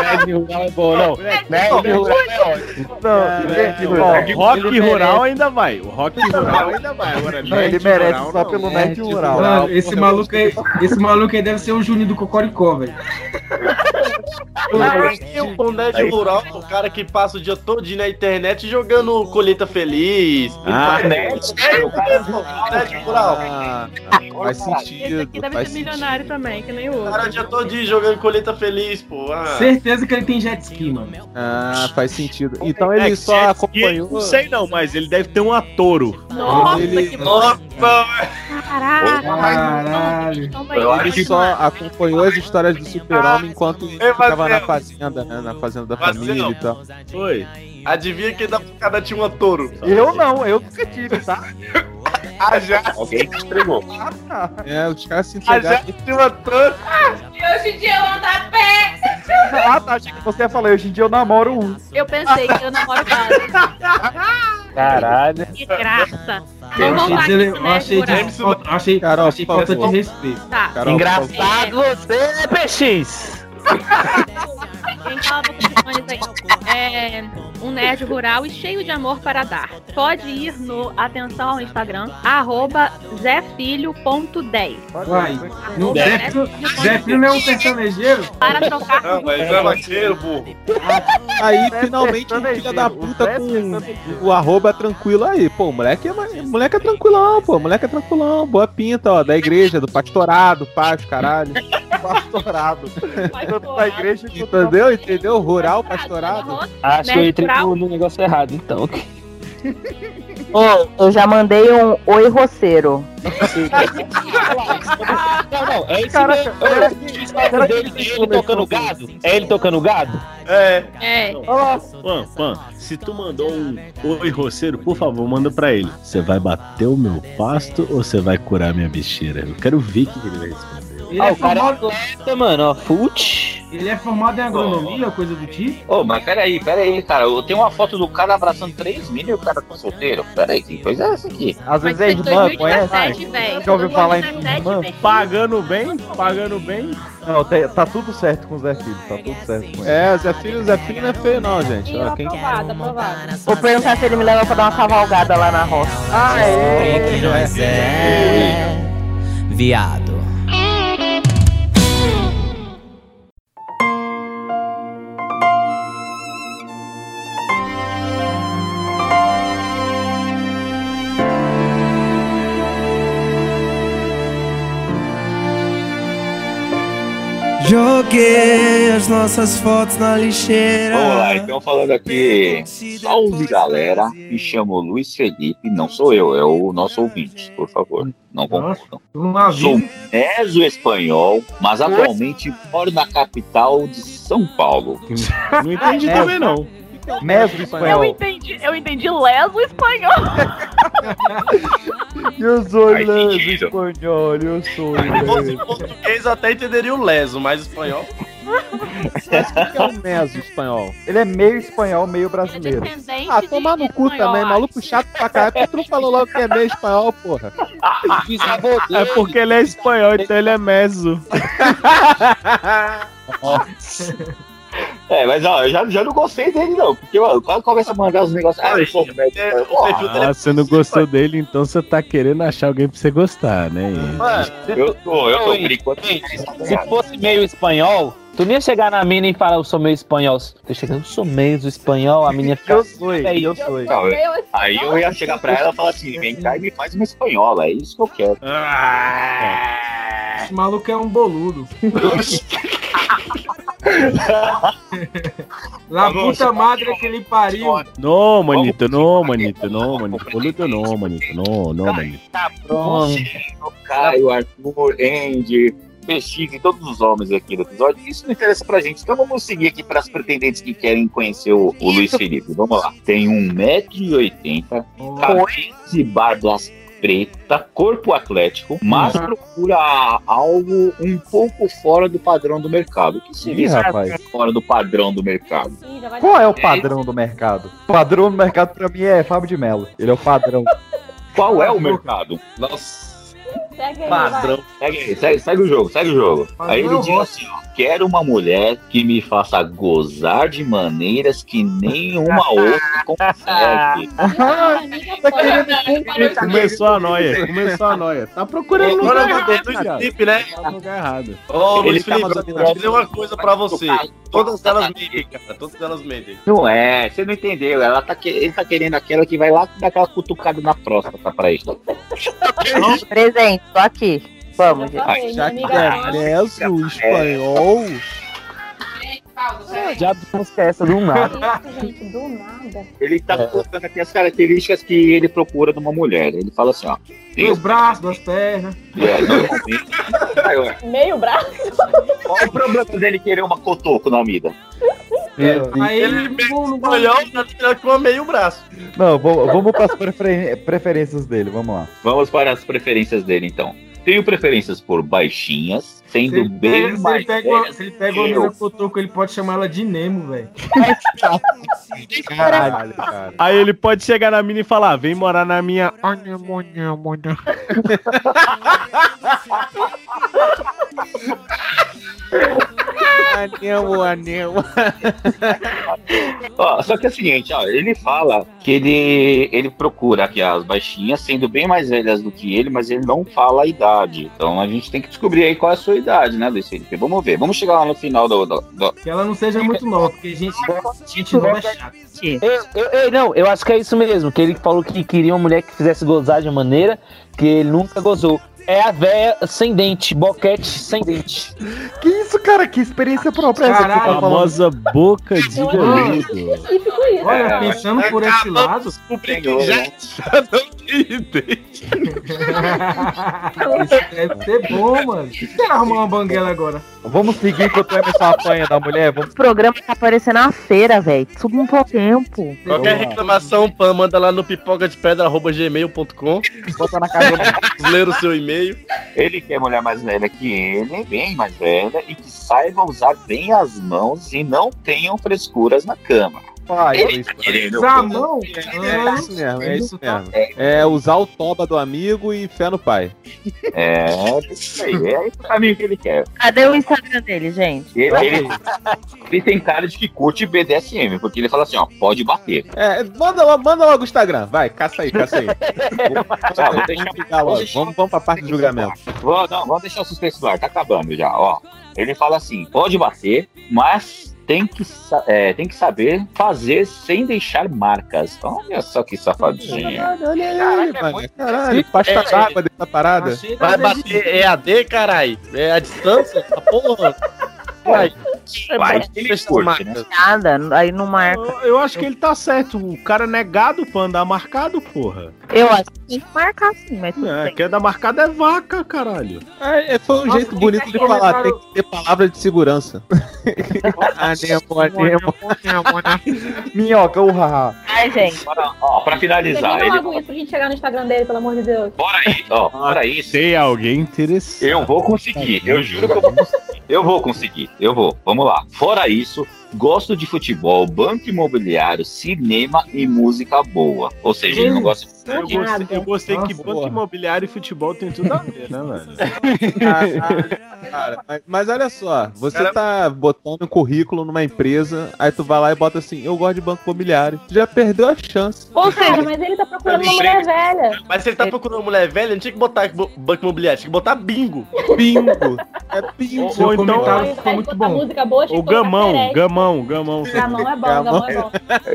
Nerd rural é bom, não. Nerd rural é ótimo. Não, o rock rural ainda vai. O rock rural ainda vai. Agora, Não, ele merece rural, só não. pelo nerd rural. Mano, esse maluco aí, esse maluco aí deve ser o Juninho do Cocoricó, velho. O nerd rural é o cara que passa o dia todo na internet jogando colheita feliz. Ah, nerd. Nerd rural. Ah, faz Esse aqui deve Faz ser sentido. milionário também, que nem o O outro. cara dia todo dia jogando colheita feliz, pô. Ah. Certeza que ele tem jet ski, mano. Ah, faz sentido. Então É, ele só jet ski, acompanhou. Não sei não, mas ele deve ter um atouro. Nossa, Ele- que Nossa, Caraca, Caralho. Eu acho Ele que só acompanhou as histórias do super-homem enquanto ele ficava na fazenda, né? Na fazenda da família e tal. Oi. adivinha quem da cada tinha um touro? Eu não, eu nunca tive, tá? (laughs) A já, alguém te entregou. É, os caras se a entregaram. tinha um touro. E hoje em dia eu ando a pé. Ah, tá, achei que você ia falar, hoje em dia eu namoro um. Eu pensei que eu namoro quase. Caralho. Que graça. Eu achei, aqui eu achei, achei, Carol, achei falta de respeito. Tá. Carol, Engraçado você, né, PX? Quem fala opções aí é um nerd rural e cheio de amor para dar. Pode ir no, atenção ao Instagram, arroba zefilho.10. Vai. No Zé Zé Filho- Zé Filho não é um sertanejeiro? Para trocar Não, mas é vaqueiro, burro. Aí finalmente o filho da puta com o arroba tranquilo aí. Pô, o moleque é, moleque é tranquilão, pô. o Moleque é tranquilão. Boa pinta, ó. Da igreja, do pastorado, paz, caralho. Pastorado. Tanto da igreja quanto Entendeu? Entendeu? Rural, pastorado. Acho que eu entrei no, no negócio errado, então. Ô, eu já mandei um oi roceiro. Não, não, é esse Caraca, mesmo. será O story dele é ele tocando gado? É ele tocando gado? É. É. Pan, Pan, se tu mandou um oi roceiro, por favor, manda pra ele. Você vai bater o meu pasto ou você vai curar minha bicheira? Eu quero ver o que que ele vai responder. Ele, Ah, é o cara é formado, atleta, mano, ó. Fute. ele é formado em agronomia, coisa do tipo? Ô, mas peraí, peraí, cara. Eu tenho uma foto do cara abraçando três meninas e o cara tá solteiro. Peraí, que coisa é essa aqui? Às vezes é irmã, conhece? 2017, velho. Já ouviu falar em 2017, irmã? Pagando bem, pagando bem. Não, tá, tá tudo certo com o Zé Filho, tá tudo certo com ele. É, Zé Filho, Zé Filho não é feio, não, gente. E Ó, quem... aprovada, aprovada. Vou perguntar se ele me leva pra dar uma cavalgada lá na roça. Ah, é? que nós é viado. Joguei as nossas fotos na lixeira. Vamos lá, então falando aqui. Salve galera, me chamo Luiz Felipe, não sou eu, é o nosso ouvinte, por favor, não confundam. Sou meso espanhol, mas atualmente moro na capital de São Paulo. Não entendi É. também, não. Eu espanhol. entendi, eu entendi leso espanhol. (laughs) Eu sou Faz leso sentido. espanhol, eu sou Se fosse português, eu até entenderia o leso, mas espanhol. O que é o meso espanhol? Ele é meio espanhol, meio brasileiro. Descendente Ah, tomar no cu espanhol, também, acho. maluco chato pra caralho. Por que tu não falou logo que é meio espanhol, porra? É porque ele é espanhol, então ele é meso. (laughs) (laughs) É, mas ó, eu já, já não gostei dele não, porque ó, quando começa a mandar os negócios. Ah, médico. É, Ah, você não gostou dele, então você tá querendo achar alguém pra você gostar, né? Mano, eu tô, eu tô por enquanto. Se fosse meio espanhol, tu nem ia chegar na mina e falar, eu sou meio espanhol. Tu chega, eu sou meio espanhol, a menina fica. Eu sou, eu sou. Não, eu- aí eu ia chegar pra ela e falar assim: vem cá e me faz uma espanhola, é isso que eu quero. Esse maluco é um boludo. (laughs) (laughs) La puta madre que ele pariu. Não, manito, não, manito, não, manito. Boludo não, manito, não, não, manito. Você, Caio, Arthur, Andy, pesquisem todos os homens aqui do episódio. Isso não interessa pra gente. Então vamos seguir aqui para as pretendentes que querem conhecer o, o Luiz Felipe. Vamos lá. Tem 1,80m, cabelos e barbas preta, corpo atlético, mas procura algo um pouco fora do padrão do mercado. O que seria Ih, rapaz. fora do padrão do mercado? Qual é o padrão do mercado? O padrão do mercado pra mim é Fábio de Mello. Ele é o padrão. Qual é o mercado? Nossa. Segue aí, Padrão. Segue, aí, segue, segue o jogo, segue o jogo. Mas aí ele é diz assim, ó. Quero uma mulher que me faça gozar de maneiras que nenhuma (laughs) outra consegue. Começou a noia, começou a noia. Tá procurando no Agora lugar errado, do cara. Felipe, né? Tá no lugar errado. Ô, Luiz tá Felipe, eu vou dizer uma coisa pra você. Todas elas mentem, cara. Todas elas mentem. Não é, você não entendeu. Ela tá, que- ele tá querendo aquela que vai lá dar aquela cutucada na próstata pra ele. (laughs) Presente, tô aqui. Vamos, gente. Ai, Já que é. Já é essa do nada. Gente, do nada. Ele tá colocando aqui as características que ele procura numa mulher. Ele fala assim, ó. Dois braços, duas pernas. É, normalmente. Meio braço. Qual o problema dele querer uma cotoco na vida? Aí Ele com meio braço. Não, vamos, para as preferências dele, vamos lá. Vamos para as preferências dele, então. Tenho preferências por baixinhas, Se sendo ele, bem pega, se ele mais pega, uma- velhas se ele pega uma mina cotoco, ele pode chamar ela de Nemo, velho. Caralho, cara. Aí ele pode chegar na mina e falar: vem morar na minha. (laughs) Anemo, anemo. Ó, só que é o seguinte, ó, ele fala que ele, ele procura aqui as baixinhas, sendo bem mais velhas do que ele, mas ele não fala a idade. Então a gente tem que descobrir aí qual é a sua idade, né, Luiz Felipe? Vamos ver. Vamos chegar lá no final do. do- do- Que ela não seja muito nova, porque gente, gente nova é chata. Eu, eu, eu- não, eu acho que é isso mesmo. Que ele falou que queria uma mulher que fizesse gozar de uma maneira que ele nunca gozou. É a véia sem dente, boquete sem dente. Que isso, cara? Que experiência própria é essa que você tá falando? Famosa boca de garoto. Olha, pensando por esse lado. Descobri que já, já não tem dente. Isso deve ser bom, mano. Quero arrumar uma banguela agora. Vamos seguir enquanto o Emerson apanha da mulher? Vamos... O programa tá parecendo uma feira, velho. Tudo no pouco tempo. Qualquer reclamação, Pan, manda lá no pipocadepedra.gmail.com. Bota na casa ler o seu e-mail. Ele quer mulher mais velha que ele, bem mais velha, e que saiba usar bem as mãos e não tenham frescuras na cama. Pai, Ele tá querendo. Usar a mão? É isso mesmo, é isso mesmo. É usar o toba do amigo e fé no pai. É, isso aí. É esse o caminho que ele quer. Cadê o Instagram dele, gente? Ele, ele- ele tem cara de que curte BDSM, porque ele fala assim, ó, pode bater. É, manda, logo- manda logo o Instagram, vai, caça aí, caça aí. (laughs) Tá, vou deixar, logo. Vamos, vamos pra parte do julgamento. Vou- não, vamos deixar o suspense no ar, tá acabando já, ó. Ele fala assim, pode bater, mas tem que, é, tem que saber fazer sem deixar marcas. Olha só que safadinho. Olha aí, mano. Caralho, pasta d'água dessa parada. Vai bater EAD, caralho. É a distância? A porra. Vai. Vai, ele curte, né? Nada, aí não marca. Eu, eu acho que ele tá certo. O cara é negado pra andar marcado, porra. Eu acho que tem que marcar sim, mas tudo É, bem. quem anda marcado é vaca, caralho. É, é, foi um Nossa, jeito que bonito de falar, tem que ter palavra de segurança. (laughs) anemo, anemo. Minhoca, urra. Ai, gente. Ó, pra finalizar, ele... isso pra gente chegar no Instagram dele, pelo amor de Deus. Bora aí, ó, bora isso. Tem alguém interessado. Eu vou conseguir, eu juro que eu vou conseguir. Eu vou conseguir, eu vou. Vamos lá. Fora isso, gosto de futebol, banco imobiliário, cinema e música boa. Ou seja, ele não gosta de Eu gostei, eu gostei que Nossa, banco porra. imobiliário e futebol tem tudo a ver, né, velho? (laughs) Cara, mas, mas olha só, você tá botando um currículo numa empresa, aí tu vai lá e bota assim, eu gosto de banco imobiliário. Tu já perdeu a chance. Ou seja, mas ele tá procurando uma mulher velha. Mas se ele tá procurando uma mulher velha, não tinha que botar bo- banco imobiliário, tinha que botar bingo. Bingo. É bingo. Seu Ou então- comentário ficou muito bom. música boa, O que gamão, Perec. Gamão, gamão. Gamão é bom, gamão é bom.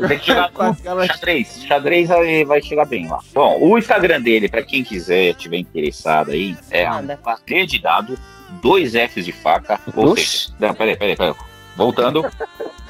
Tem que chegar com xadrez. Xadrez aí vai chegar bem lá. Bom, o Instagram dele, pra quem quiser, tiver interessado aí, é de dado, dois Fs de faca. Ou seja, não, peraí, peraí, peraí. Voltando.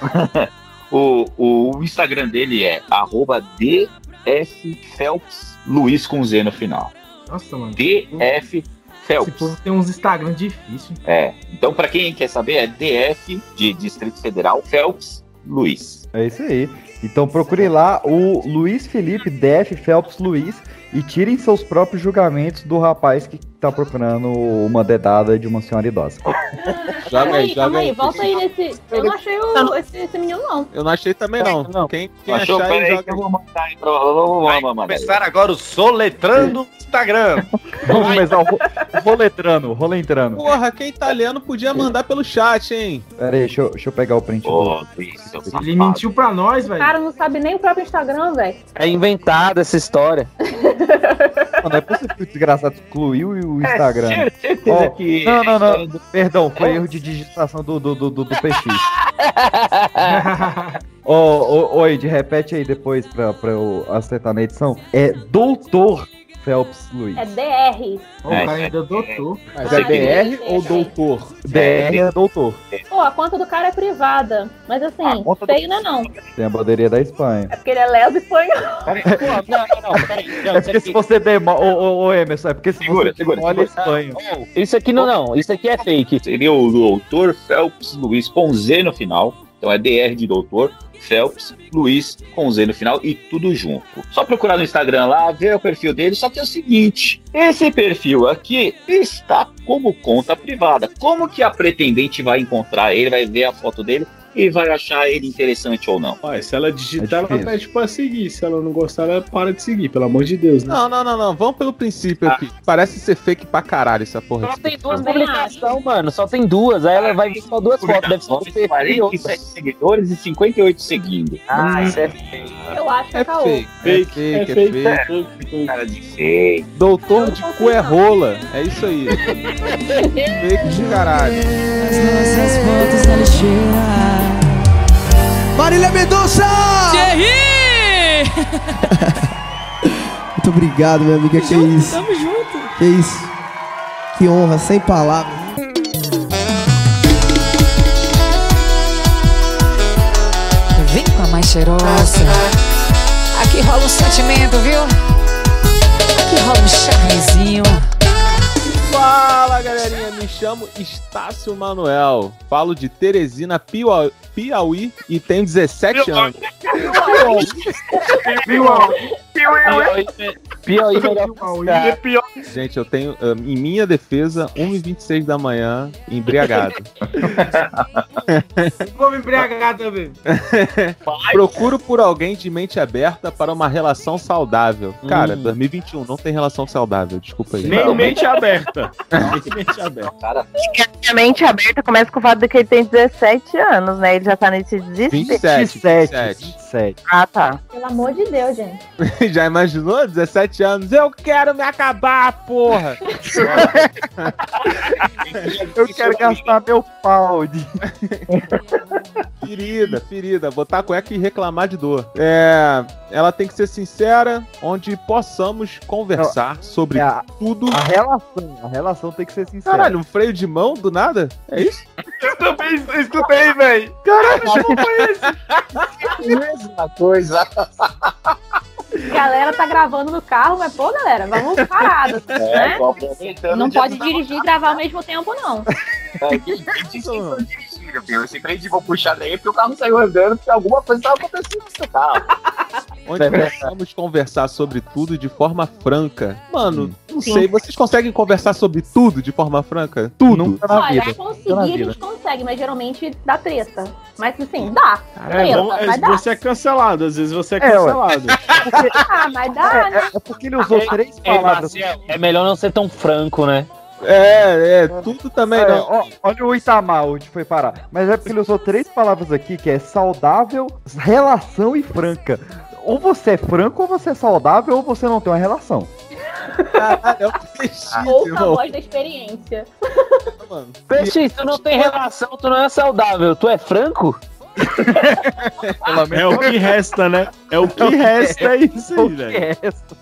(laughs) o, o Instagram dele é arroba DF Phelps Luiz com Z no final. Nossa, mano. DF Phelps. Esse povo tem uns Instagram difíceis. É. Então, pra quem quer saber, é DF de Distrito Federal, Phelps Luiz. É isso aí. Então procure lá o Luiz Felipe DF Phelps Luiz e tirem seus próprios julgamentos do rapaz que tá procurando uma dedada de uma senhora idosa. (laughs) Joga aí, aí, joga calma aí. volta aí nesse. Eu não achei o, esse, esse menino, não. Eu não achei também não. Quem, quem Achou? achar aí, Peraí joga que eu vou mandar aí pra vamos, começar agora o Soletrando (laughs) Instagram. Vamos começar o ro- roletrando, o roletrando. Porra, quem é italiano podia mandar pelo chat, hein? Pera aí, deixa eu, deixa eu pegar o print. Ô, do... Seu Ele safado. mentiu pra nós, O velho. cara não sabe nem o próprio Instagram, velho. É inventada essa história. (laughs) Não é possível que o desgraçado excluiu o Instagram. certeza Ó, que- Não, não, não. Perdão, foi erro de digitação do, do, do, do, do PX. Ô, (laughs) ô, ô, Ed, repete aí depois pra, pra eu acertar na edição. É Doutor Phelps Luiz. É DR. Ó, o cara ainda é doutor. Mas é DR ou doutor? DR é doutor. Pô, a conta do cara é privada. Mas assim, feio não é não. Tem a bandeirinha da Espanha. É porque ele é leso espanhol. Não, não, não, peraí. Não, (laughs) É porque se você demora. Ô, ô, ô, Emerson, é porque se Segura, você segura, demora a segura. Espanha. Isso aqui não, não. Isso aqui é fake. Seria o doutor Phelps Luiz com Z no final. Então é DR de doutor, Phelps Luiz com Z no final e tudo junto. Só procurar no Instagram lá, ver o perfil dele. Só que é o seguinte: esse perfil aqui está como conta privada. Como que a pretendente vai encontrar ele, vai ver a foto dele e vai achar ele interessante ou não? Ué, se ela digitar, É ela pede pra seguir. Se ela não gostar, ela para de seguir, pelo amor de Deus, né? Não, não, não, não. Vamos pelo princípio aqui. Parece ser fake pra caralho essa porra. Só tem duas publicações, mano. Só tem duas. Aí ela vai ver só duas fotos. Deve ser um perfil e outra. 47 seguidores e 58 seguindo. Ah, isso é fake. Eu acho que é É caô. fake. Fake, é é fake, fake, é é fake. fake. Cara de feio. Doutor de cu é rola. É isso aí. (laughs) fake de caralho. Nossas fotos na lixeira. Marília Mendonça! Thierry! (laughs) Muito obrigado, minha amiga. Que isso? Tamo junto. Que isso? Que honra, sem palavras. Vem com a mais cheirosa. Aqui rola um sentimento, viu? Aqui rola um charmezinho. Fala galerinha, chamo Estácio Manuel. Falo de Teresina, Piauí, Piauí e tenho 17 anos. Pior (laughs) melhor. Gente, eu tenho, ah, em minha defesa, 1h26 da manhã, embriagado. (laughs) Vou me embriagar também. (laughs) Procuro por alguém de mente aberta para uma relação saudável. Cara, Hum. 2021 não tem relação saudável, desculpa aí. Nem mente aberta. Nem mente aberta. Cara, A mente aberta começa com o fato de que ele tem 17 anos, né? Ele já tá nesse desespero. 27, 27. 27. Ah, tá. Pelo amor de Deus, gente. (laughs) Já imaginou? 17 anos. Eu quero me acabar, porra! (laughs) Eu quero gastar meu pau. De... (laughs) Ferida, ferida. Botar a cueca e reclamar de dor. É. Ela tem que ser sincera, onde possamos conversar sobre É, a, tudo. a relação, a relação tem que ser sincera. Caralho, um freio de mão do nada? É isso? Eu também escutei, velho. mesma coisa. Galera tá gravando no carro, mas pô, galera, vamos parado, É, né? tô aproveitando. Não pode dirigir e gravar ao mesmo tempo, não. É, que- que disse que foi dirigido, viu? Esse freio de mão puxado aí porque o carro saiu andando porque alguma coisa tava acontecendo no seu carro. Onde possamos conversar sobre tudo de forma franca. Mano, não Sim. sei, vocês conseguem conversar sobre tudo de forma franca? Tudo. Nunca na Olha, vida. conseguir na a vida. gente consegue, mas geralmente dá treta. Mas assim, dá. É, Treta, bom, é, mas dá. você é cancelado, às vezes você é É, cancelado. (laughs) Ah, mas dá, né? É, é porque ele usou três palavras. É melhor não ser tão franco, né? É, é, tudo também É, não. ó, olha o Itamar onde foi parar. Mas é porque ele usou três palavras aqui que é saudável, relação e franca. Ou você é franco, ou você é saudável, ou você não tem uma relação. Caralho, é um peixe, Ouça a irmão. voz da experiência. Mano. Peixe, tu não tem relação, tu não é saudável. Tu é franco? É o que resta, né? É o que resta, é isso aí, velho. É essa.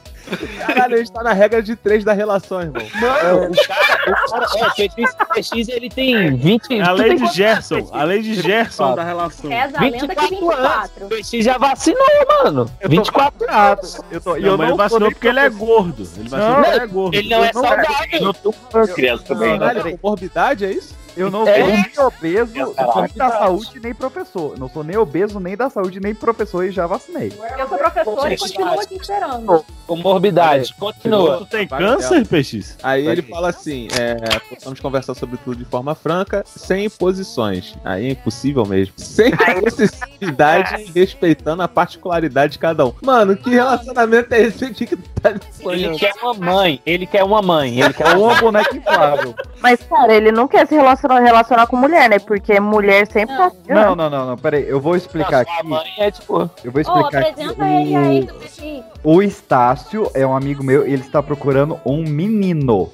Caralho, a gente tá na regra de três da relação, irmão. Mano, o cara, o cara, é, PX, PX ele tem 20. É a lei de Gerson, a lei de Gerson da relação. Reza a lenda que 24. O PX já vacinou, mano. 24 anos. Eu tô, e Não, eu mas não ele vacinou sou nem porque ele é gordo. Ele vacinou porque ele é gordo. Ele não é Eu não- saudável. Não tô criança também, né? Caralho, comorbidade, é isso? Eu não É. sou nem obeso, eu Caralho. nem da saúde, nem professor. Não sou nem obeso, nem da saúde, nem professor e já vacinei. Eu sou professora e continuo aqui esperando. Comorbidade. Continua. Tu tem câncer, PX? Aí ele fala assim: é, possamos conversar sobre tudo de forma franca, sem imposições. Aí é impossível mesmo. Sem necessidade e (laughs) respeitando a particularidade de cada um. Mano, que relacionamento é esse aqui que tu tá Ele sonhando? quer uma mãe. Ele quer uma mãe. Ele quer uma um boneco inflável. Mas, cara, ele não quer se relacionar, relacionar com mulher, né? Porque mulher sempre tá. Não, não, não, não, peraí, eu vou explicar aqui. mãe é tipo. Eu vou explicar aqui. ele do Peixinho. O, o Estácio é um amigo meu e ele está procurando um menino.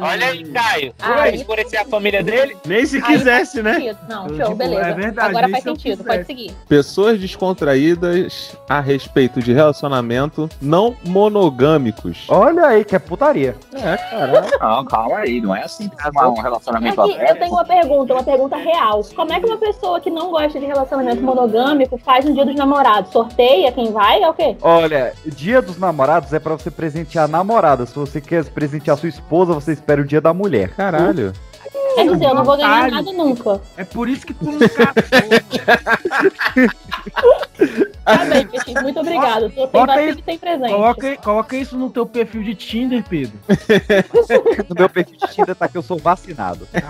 Olha aí, Caio. Aí- Vai escurecer a família dele? Nem se Aí quisesse, né? Não, Eu show, digo, beleza. é verdade, Agora faz se eu sentido, pode seguir. Pessoas descontraídas a respeito de relacionamento não monogâmicos. Olha aí, que é putaria. É, caralho. Não, calma aí, não é assim que uma- um relacionamento Aqui, eu aberto. tenho uma pergunta, uma pergunta real. Como é que uma pessoa que não gosta de relacionamento monogâmico faz um dia dos namorados? Sorteia quem vai? É o quê? Olha, dia dos namorados é pra você presentear a namorada. Se você quer presentear sua esposa, você espera o dia da mulher. Caralho. Quer dizer, eu não vou ganhar nada nunca. É por isso que tu não casou. Tá bem, Peixinho, muito obrado. Tô sem aí. e sem presente. coloca, coloca isso no teu perfil de Tinder, Pedro. (laughs) No meu perfil de Tinder tá que eu sou vacinado. É,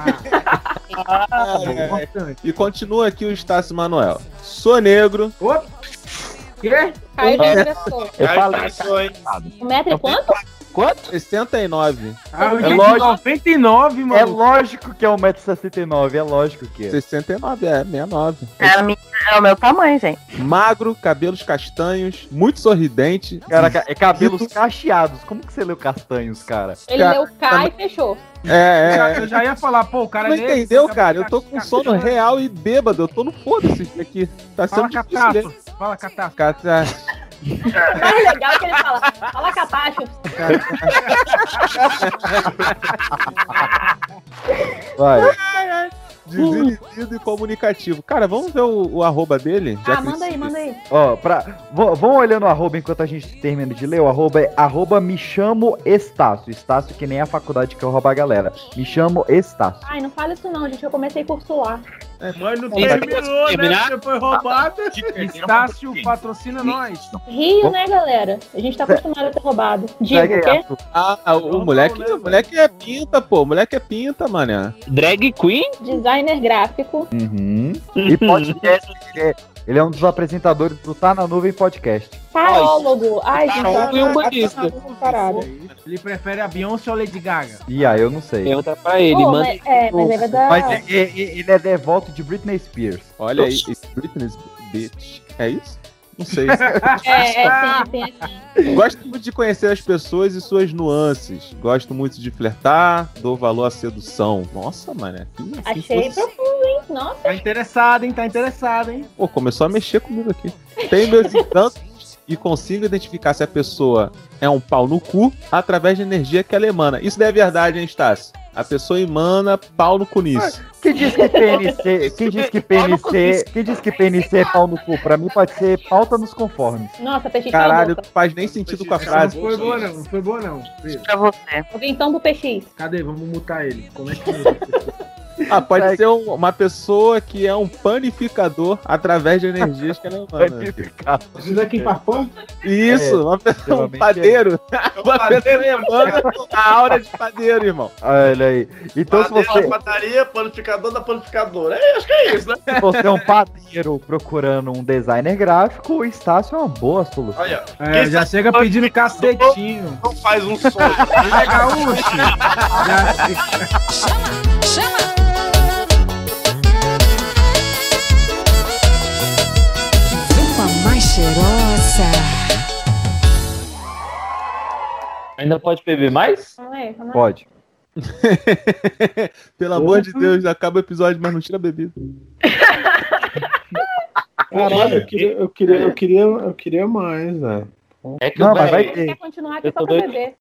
E continua aqui o Estácio Manuel. Sou negro. Quê? Aí já ingressou. Eu Aí falei. passou, hein? Um metro e quanto? Quanto? 69. Ah, É lógico. 99, mano. É lógico que é 1,69m, é lógico que é. 69, é, 69. É, minha- é o meu tamanho, gente. Magro, cabelos castanhos, muito sorridente. Caraca, é cabelos cacheados. Como que você leu castanhos, cara? Ele Cara, leu K e fechou. É, Eu já- é. Eu já ia falar, pô, o cara Não entendeu, cara? Eu tô com sono real e bêbado. Eu tô no foda-se isso aqui. Tá Fala sendo difícil catástrofe. ler. Fala catástrofe. Cata- O mais legal é que ele fala, fala catástrofe. Vai. Desinibido e comunicativo. Cara, vamos ver o, o arroba dele? Já Ah, que manda aí, manda aí. Ó, pra, vão, vão olhando o arroba enquanto a gente termina de ler. O arroba é arroba me chamo Estácio. Estácio que nem a faculdade que eu roubo a galera. Me chamo Estácio. Ai, não fala isso não, gente. Eu comecei curso lá. Mas não terminou, né? terminar? Você foi roubado. Estácio patrocina nós. Rio, né, galera? A gente tá acostumado a ser roubado. Digo, Segue o quê? Ah, o, o moleque, o moleque é pinta, pô. O moleque é pinta, mané. Drag Queen? Designer gráfico. Uhum. (laughs) E podcast. Ele é- Ele um dos apresentadores do Tá na Nuvem Podcast. Tarólogo. Ai, gente, Tarólogo e eu tô parada. Ele prefere a Beyoncé ou a Lady Gaga? E aí, eu não sei. Pergunta pra ele, Pô, mas, é, mas é verdade. Mas é- é- ele é devoto de Britney Spears. Olha aí, esse Britney's bitch. É isso? Não sei. (laughs) É, é, sim. Gosto muito de conhecer as pessoas e suas nuances. Gosto muito de flertar, dou valor à sedução. Nossa, mané. que- que Achei profundo? Nossa. Tá interessado, hein? Tá interessado, hein? Pô, começou a mexer comigo aqui. Tenho meus encantos e consigo identificar se a pessoa é um pau no cu através da energia que ela emana. Isso daí é verdade, hein, Estácio? A pessoa emana pau no cu nisso. Quem diz que PNC. Quem diz que PNC. Quem diz que PNC é pau no cu? Pra mim pode ser pauta nos conformes. Nossa, peixe Caralho, não faz nem sentido com a Não frase. foi boa, não. Não foi boa, não. Pedro. Pra você. Alguém tampa o PX. Cadê? Vamos mutar ele. Como é que? (laughs) Ah, pode ser um- uma pessoa que é um panificador através de energias que ela emana. Isso daqui para pão? Isso, uma pessoa, um geralmente padeiro. (laughs) Uma pessoa emana a aura de padeiro, irmão. Olha aí. Então, se Padeiro você, da padaria, panificador da panificadora. É, acho que é isso, né? (laughs) se você é um padeiro procurando um designer gráfico, o Estácio é uma boa solução. Olha, É, já chega pedindo cacetinho. não faz um som. Ele é gaúcho. Já- Chama! Cheirosa. Ainda pode beber mais? Calma aí, calma aí. Pode. (laughs) Pelo amor de Deus, acaba o episódio, mas não tira a bebida. (laughs) Caralho, eu queria, eu queria, eu queria, eu queria mais, né? É que Não, mas vai ter. Quer continuar aqui Eu só pra doido. beber.